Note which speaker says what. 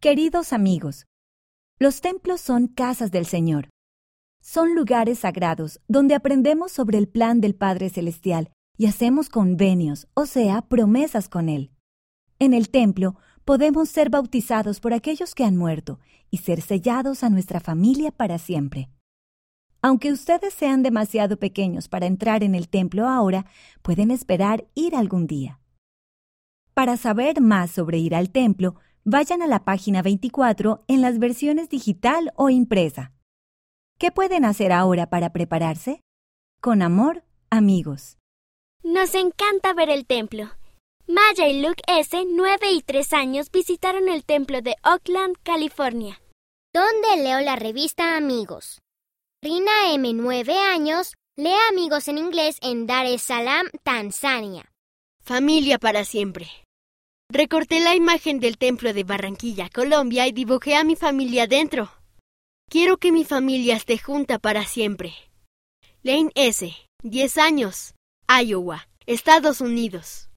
Speaker 1: Queridos amigos, los templos son casas del Señor. Son lugares sagrados donde aprendemos sobre el plan del Padre Celestial y hacemos convenios, o sea, promesas con Él. En el templo podemos ser bautizados por aquellos que han muerto y ser sellados a nuestra familia para siempre. Aunque ustedes sean demasiado pequeños para entrar en el templo ahora, pueden esperar ir algún día. Para saber más sobre ir al templo, vayan a la página 24 en las versiones digital o impresa. ¿Qué pueden hacer ahora para prepararse? Con amor, amigos.
Speaker 2: Nos encanta ver el templo. Maya y Luke S., 9 y 3 años, visitaron el templo de Oakland, California.
Speaker 3: Donde leo la revista Amigos. Rina M., 9 años, lee Amigos en inglés en Dar es Salaam, Tanzania.
Speaker 4: Familia para siempre. Recorté la imagen del templo de Barranquilla, Colombia, y dibujé a mi familia dentro. Quiero que mi familia esté junta para siempre. Lane S., 10 años, Iowa, Estados Unidos.